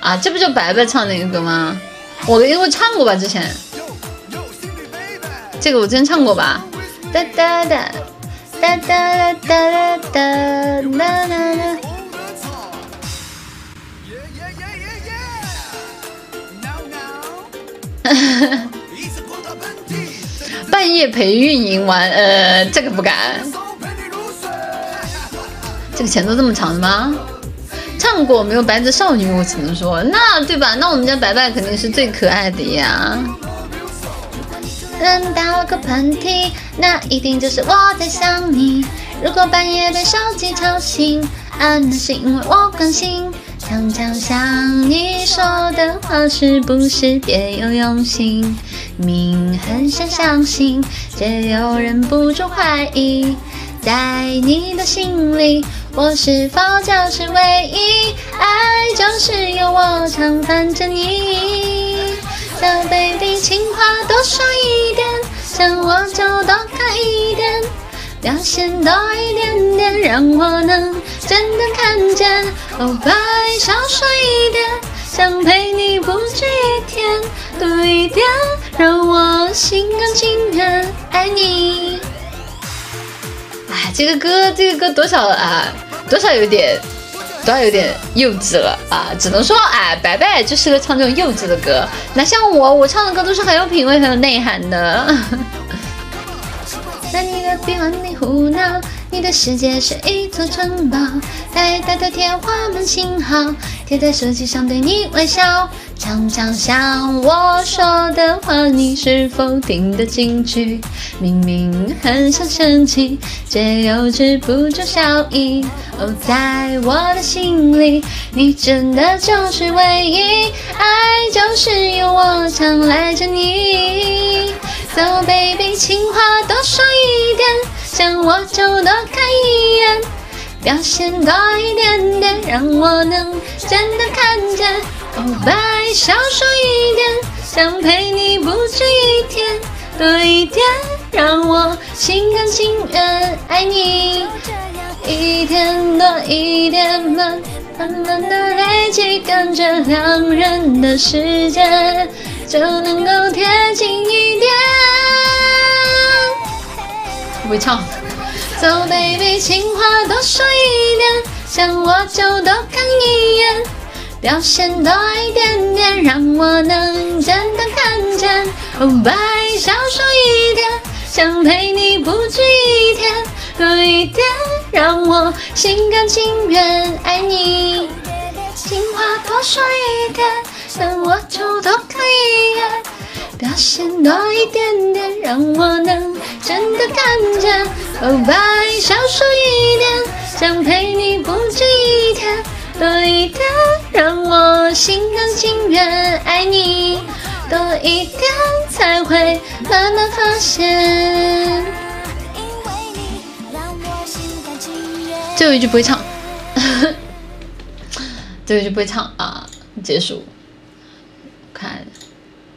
啊，这不就白白唱那个歌吗？我因为唱过吧，之前。这个我之前唱过吧？哒哒哒哒哒哒哒哒哒哒。半夜陪运营玩，呃，这个不敢。这个前奏这么长的吗？唱过没有？白子少女，我只能说，那对吧？那我们家白白肯定是最可爱的呀。人打了个喷嚏，那一定就是我在想你。如果半夜被手机吵醒，啊，那是因为我关心。常常想你说的话是不是别有用心？明很想相信，却又忍不住怀疑。在你的心里，我是否就是唯？是有我常伴着你。小 baby，情话多说一点，想我就多看一点，表现多一点点，让我能真的看见。哦，拜，少说一点，想陪你不止一天，多一点，让我心甘情愿爱你。哎，这个歌，这个歌多少啊？多少有点，都要有点幼稚了啊！只能说，哎，白白就适合唱这种幼稚的歌。那像我，我唱的歌都是很有品味、很有内涵的。在你的臂弯里胡闹，你的世界是一座城堡，大大的天花板信号，贴在手机上对你微笑。常常想我说的话，你是否听得进去？明明很想生气，却又止不住笑意。哦，在我的心里，你真的就是唯一，爱就是有我常赖着你。So baby，情话多说一点，想我就多看一眼，表现多一点点，让我能真的看见。哦，拜，少说一点，想陪你不止一天，多一点，让我心甘情愿爱你。一天多一点，慢慢慢的累积，感觉两人的时间就能够贴近会唱。So baby，情话多说一点，想我就多看一眼。表现多一点点，让我能真的看见。Oh，bye，，少说一点，想陪你不止一天，多一点，让我心甘情愿爱你。情话多说一点，想我就多看一眼。表现多一点点，让我能真的看见。哦，拜，少说一点，想陪你不止一天。多一点，让我心甘情愿爱你；多一点，才会慢慢发现。最后一句不会唱，最后一句不会唱啊！结束。